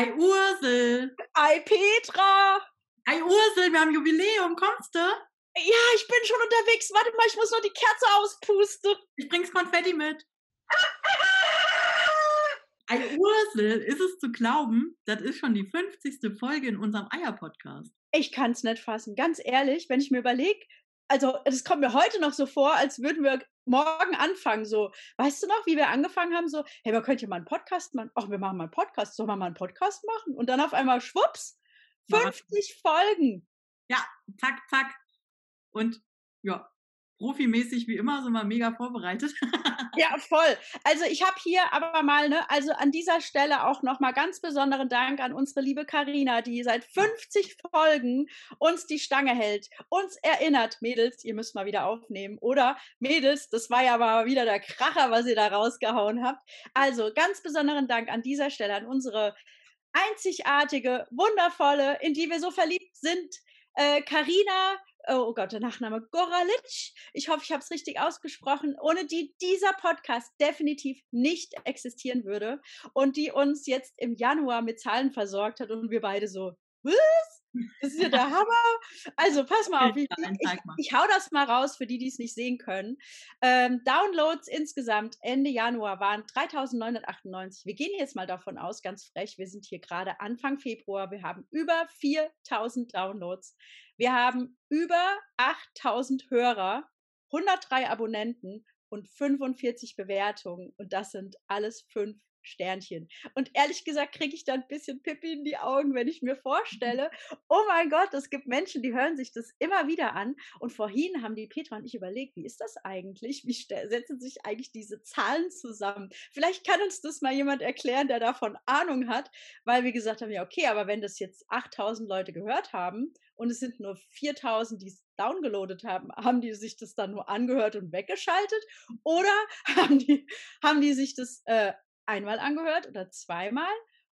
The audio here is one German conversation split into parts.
Ei Ursel. Ei Petra. Ei Ursel, wir haben Jubiläum, kommst du? Ja, ich bin schon unterwegs. Warte mal, ich muss noch die Kerze auspusten. Ich bring's Konfetti mit. Ei Ursel, ist es zu glauben, das ist schon die 50. Folge in unserem Eier-Podcast. Ich kann's nicht fassen. Ganz ehrlich, wenn ich mir überlege, also es kommt mir heute noch so vor, als würden wir morgen anfangen. So, weißt du noch, wie wir angefangen haben? So, hey, wir könnten ja mal einen Podcast machen. Ach, wir machen mal einen Podcast. Sollen wir mal einen Podcast machen? Und dann auf einmal schwupps, 50 ja. Folgen. Ja, zack, zack. Und ja, profimäßig wie immer sind wir mega vorbereitet. ja, voll. Also ich habe hier aber mal, ne, also an dieser Stelle auch nochmal ganz besonderen Dank an unsere liebe Karina, die seit 50 Folgen uns die Stange hält, uns erinnert, Mädels, ihr müsst mal wieder aufnehmen. Oder Mädels, das war ja mal wieder der Kracher, was ihr da rausgehauen habt. Also ganz besonderen Dank an dieser Stelle an unsere einzigartige, wundervolle, in die wir so verliebt sind, Karina, äh, Oh, oh Gott, der Nachname Goralic. Ich hoffe, ich habe es richtig ausgesprochen, ohne die dieser Podcast definitiv nicht existieren würde und die uns jetzt im Januar mit Zahlen versorgt hat und wir beide so, was? Das ist ja der Hammer. Also pass mal auf, ich, ich, ich, hau das mal raus für die, die es nicht sehen können. Ähm, Downloads insgesamt Ende Januar waren 3998. Wir gehen jetzt mal davon aus, ganz frech, wir sind hier gerade Anfang Februar, wir haben über 4000 Downloads. Wir haben über 8000 Hörer, 103 Abonnenten und 45 Bewertungen. Und das sind alles fünf Sternchen. Und ehrlich gesagt kriege ich da ein bisschen Pippi in die Augen, wenn ich mir vorstelle, oh mein Gott, es gibt Menschen, die hören sich das immer wieder an. Und vorhin haben die Petra und ich überlegt, wie ist das eigentlich? Wie setzen sich eigentlich diese Zahlen zusammen? Vielleicht kann uns das mal jemand erklären, der davon Ahnung hat, weil wir gesagt haben, ja, okay, aber wenn das jetzt 8000 Leute gehört haben und es sind nur 4000, die es downgeloadet haben, haben die sich das dann nur angehört und weggeschaltet oder haben die, haben die sich das äh, einmal angehört oder zweimal?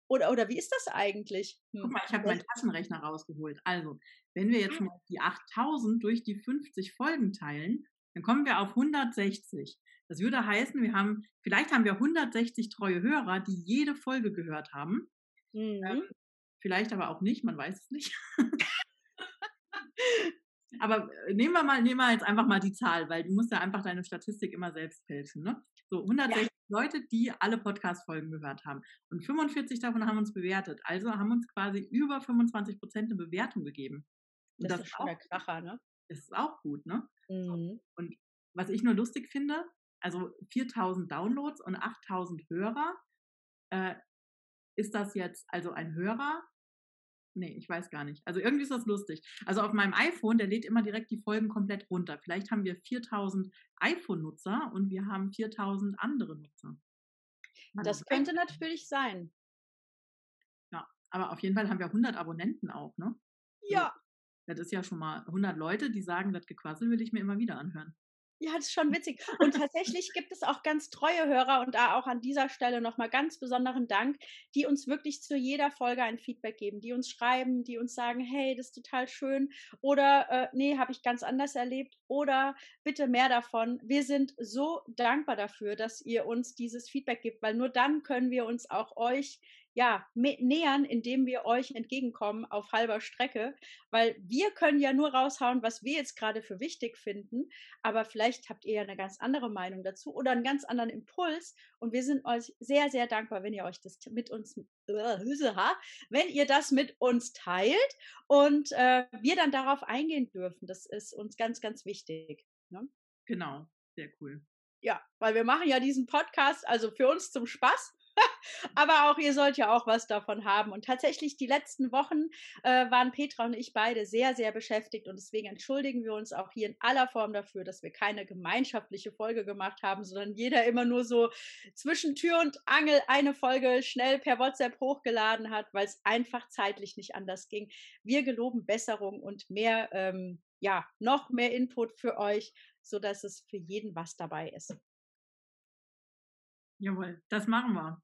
Oder, oder wie ist das eigentlich? Hm. Guck mal, ich habe meinen Taschenrechner rausgeholt. Also, wenn wir jetzt ah. mal die 8000 durch die 50 Folgen teilen, dann kommen wir auf 160. Das würde heißen, wir haben, vielleicht haben wir 160 treue Hörer, die jede Folge gehört haben. Mhm. Ähm, vielleicht aber auch nicht, man weiß es nicht. aber äh, nehmen wir mal, nehmen wir jetzt einfach mal die Zahl, weil du musst ja einfach deine Statistik immer selbst fälschen. Ne? So, 160 ja. Leute, die alle Podcast-Folgen gehört haben. Und 45 davon haben uns bewertet. Also haben uns quasi über 25 Prozent eine Bewertung gegeben. Und das, das ist schon der Kracher, ne? Das ist auch gut, ne? Mhm. Und was ich nur lustig finde, also 4000 Downloads und 8000 Hörer, äh, ist das jetzt also ein Hörer Nee, ich weiß gar nicht. Also irgendwie ist das lustig. Also auf meinem iPhone, der lädt immer direkt die Folgen komplett runter. Vielleicht haben wir 4000 iPhone-Nutzer und wir haben 4000 andere Nutzer. Das könnte natürlich sein. Ja, aber auf jeden Fall haben wir 100 Abonnenten auch, ne? Also ja. Das ist ja schon mal 100 Leute, die sagen, das Gequassel will ich mir immer wieder anhören. Ja, das ist schon witzig. Und tatsächlich gibt es auch ganz treue Hörer und da auch an dieser Stelle nochmal ganz besonderen Dank, die uns wirklich zu jeder Folge ein Feedback geben, die uns schreiben, die uns sagen, hey, das ist total schön oder äh, nee, habe ich ganz anders erlebt oder bitte mehr davon. Wir sind so dankbar dafür, dass ihr uns dieses Feedback gibt, weil nur dann können wir uns auch euch ja, nähern, indem wir euch entgegenkommen auf halber Strecke, weil wir können ja nur raushauen, was wir jetzt gerade für wichtig finden, aber vielleicht habt ihr ja eine ganz andere Meinung dazu oder einen ganz anderen Impuls und wir sind euch sehr, sehr dankbar, wenn ihr euch das mit uns, wenn ihr das mit uns teilt und äh, wir dann darauf eingehen dürfen. Das ist uns ganz, ganz wichtig. Ne? Genau, sehr cool. Ja, weil wir machen ja diesen Podcast also für uns zum Spaß Aber auch ihr sollt ja auch was davon haben. Und tatsächlich die letzten Wochen äh, waren Petra und ich beide sehr, sehr beschäftigt. Und deswegen entschuldigen wir uns auch hier in aller Form dafür, dass wir keine gemeinschaftliche Folge gemacht haben, sondern jeder immer nur so zwischen Tür und Angel eine Folge schnell per WhatsApp hochgeladen hat, weil es einfach zeitlich nicht anders ging. Wir geloben Besserung und mehr, ähm, ja, noch mehr Input für euch, sodass es für jeden was dabei ist. Jawohl, das machen wir.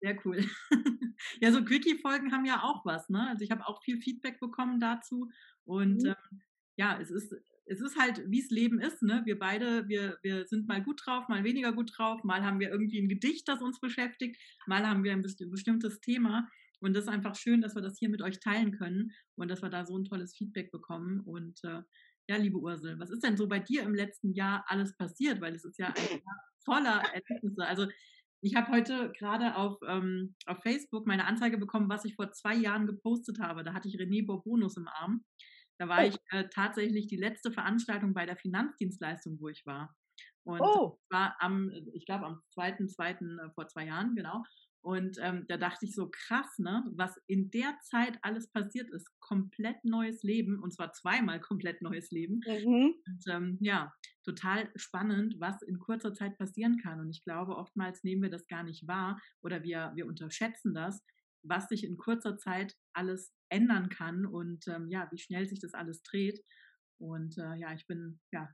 Sehr cool. ja, so Quickie-Folgen haben ja auch was, ne? Also ich habe auch viel Feedback bekommen dazu. Und mhm. ähm, ja, es ist, es ist halt, wie es Leben ist, ne? Wir beide, wir, wir sind mal gut drauf, mal weniger gut drauf, mal haben wir irgendwie ein Gedicht, das uns beschäftigt, mal haben wir ein bestimmtes Thema. Und das ist einfach schön, dass wir das hier mit euch teilen können und dass wir da so ein tolles Feedback bekommen. Und äh, ja, liebe Ursel, was ist denn so bei dir im letzten Jahr alles passiert? Weil es ist ja ein Jahr voller Erlebnisse. Also ich habe heute gerade auf, ähm, auf Facebook meine Anzeige bekommen, was ich vor zwei Jahren gepostet habe. Da hatte ich René Bourbonus im Arm. Da war oh. ich äh, tatsächlich die letzte Veranstaltung bei der Finanzdienstleistung, wo ich war. Und oh. war am, ich glaube, am 2.2. Äh, vor zwei Jahren, genau. Und ähm, da dachte ich so, krass, ne, was in der Zeit alles passiert ist. Komplett neues Leben, und zwar zweimal komplett neues Leben. Mhm. Und ähm, ja, total spannend, was in kurzer Zeit passieren kann. Und ich glaube, oftmals nehmen wir das gar nicht wahr oder wir, wir unterschätzen das, was sich in kurzer Zeit alles ändern kann und ähm, ja, wie schnell sich das alles dreht. Und äh, ja, ich bin ja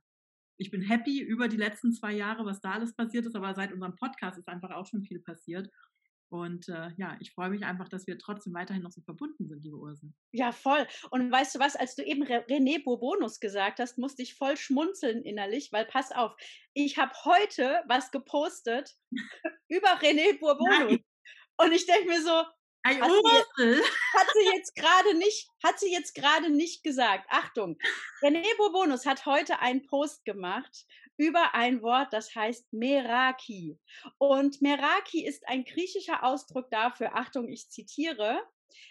ich bin happy über die letzten zwei Jahre, was da alles passiert ist, aber seit unserem Podcast ist einfach auch schon viel passiert. Und äh, ja, ich freue mich einfach, dass wir trotzdem weiterhin noch so verbunden sind, liebe Ursen. Ja, voll. Und weißt du was, als du eben René Bourbonus gesagt hast, musste ich voll schmunzeln innerlich, weil pass auf, ich habe heute was gepostet über René Bourbonus. Nein. Und ich denke mir so, Ei, hat, sie, hat sie jetzt gerade nicht, hat sie jetzt gerade nicht gesagt. Achtung, René Bourbonus hat heute einen Post gemacht über ein Wort, das heißt Meraki. Und Meraki ist ein griechischer Ausdruck dafür, Achtung, ich zitiere,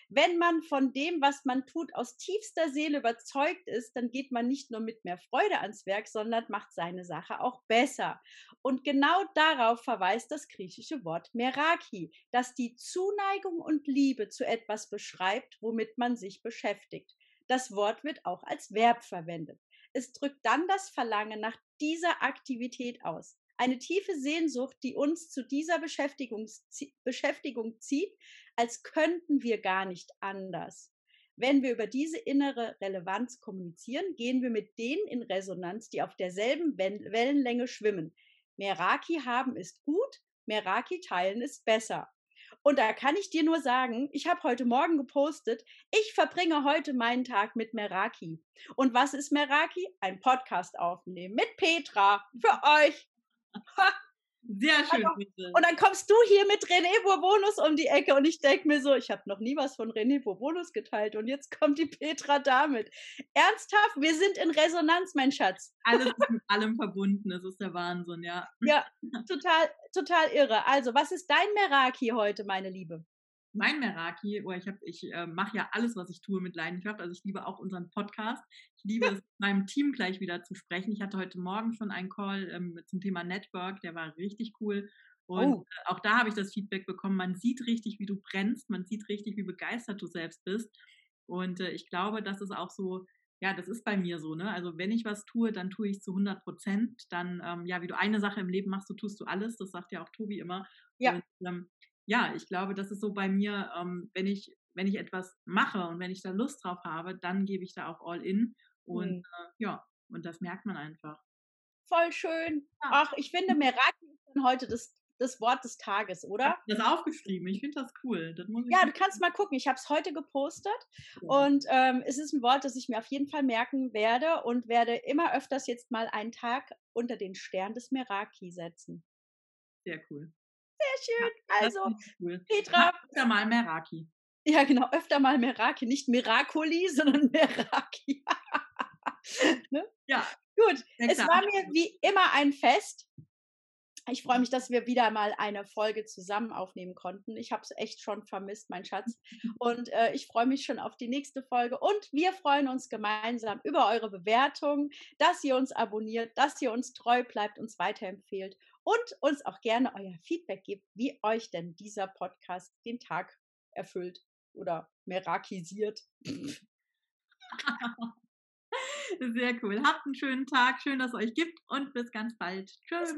wenn man von dem, was man tut, aus tiefster Seele überzeugt ist, dann geht man nicht nur mit mehr Freude ans Werk, sondern macht seine Sache auch besser. Und genau darauf verweist das griechische Wort Meraki, das die Zuneigung und Liebe zu etwas beschreibt, womit man sich beschäftigt. Das Wort wird auch als Verb verwendet. Es drückt dann das Verlangen nach dieser Aktivität aus. Eine tiefe Sehnsucht, die uns zu dieser Beschäftigung, Beschäftigung zieht, als könnten wir gar nicht anders. Wenn wir über diese innere Relevanz kommunizieren, gehen wir mit denen in Resonanz, die auf derselben Wellenlänge schwimmen. Meraki haben ist gut, Meraki teilen ist besser. Und da kann ich dir nur sagen, ich habe heute Morgen gepostet, ich verbringe heute meinen Tag mit Meraki. Und was ist Meraki? Ein Podcast aufnehmen mit Petra für euch. Sehr schön. Und dann kommst du hier mit René Bourbonus um die Ecke und ich denke mir so, ich habe noch nie was von René Bourbonus geteilt und jetzt kommt die Petra damit. Ernsthaft, wir sind in Resonanz, mein Schatz. Alles ist mit allem verbunden, das ist der Wahnsinn, ja. Ja, total, total irre. Also, was ist dein Meraki heute, meine Liebe? Mein Meraki, oh, ich, ich äh, mache ja alles, was ich tue mit Leidenschaft. Also ich liebe auch unseren Podcast. Ich liebe es, meinem Team gleich wieder zu sprechen. Ich hatte heute Morgen schon einen Call ähm, zum Thema Network, der war richtig cool. Und oh. Äh, auch da habe ich das Feedback bekommen. Man sieht richtig, wie du brennst, man sieht richtig, wie begeistert du selbst bist. Und äh, ich glaube, das ist auch so, ja, das ist bei mir so, ne? Also wenn ich was tue, dann tue ich es zu 100 Prozent. Dann, ähm, ja, wie du eine Sache im Leben machst, so tust du alles. Das sagt ja auch Tobi immer. Ja. Und, ähm, ja, ich glaube, das ist so bei mir, ähm, wenn ich wenn ich etwas mache und wenn ich da Lust drauf habe, dann gebe ich da auch all in und mhm. äh, ja, und das merkt man einfach. Voll schön. Ja. Ach, ich finde, Meraki ist dann heute das, das Wort des Tages, oder? Ich das aufgeschrieben. Ich finde das cool. Das ja, du kannst mal gucken. Ich habe es heute gepostet ja. und ähm, es ist ein Wort, das ich mir auf jeden Fall merken werde und werde immer öfters jetzt mal einen Tag unter den Stern des Meraki setzen. Sehr cool. Schön. Also, cool. Petra. Öfter mal Meraki. Ja, genau, öfter mal Meraki. Nicht Miracoli, sondern Meraki. ne? Ja. Gut, es war mir wie immer ein Fest. Ich freue mich, dass wir wieder mal eine Folge zusammen aufnehmen konnten. Ich habe es echt schon vermisst, mein Schatz. Und äh, ich freue mich schon auf die nächste Folge. Und wir freuen uns gemeinsam über eure Bewertung, dass ihr uns abonniert, dass ihr uns treu bleibt, uns weiterempfehlt und uns auch gerne euer Feedback gebt, wie euch denn dieser Podcast den Tag erfüllt oder merakisiert. Sehr cool. Habt einen schönen Tag. Schön, dass es euch gibt und bis ganz bald. Tschüss.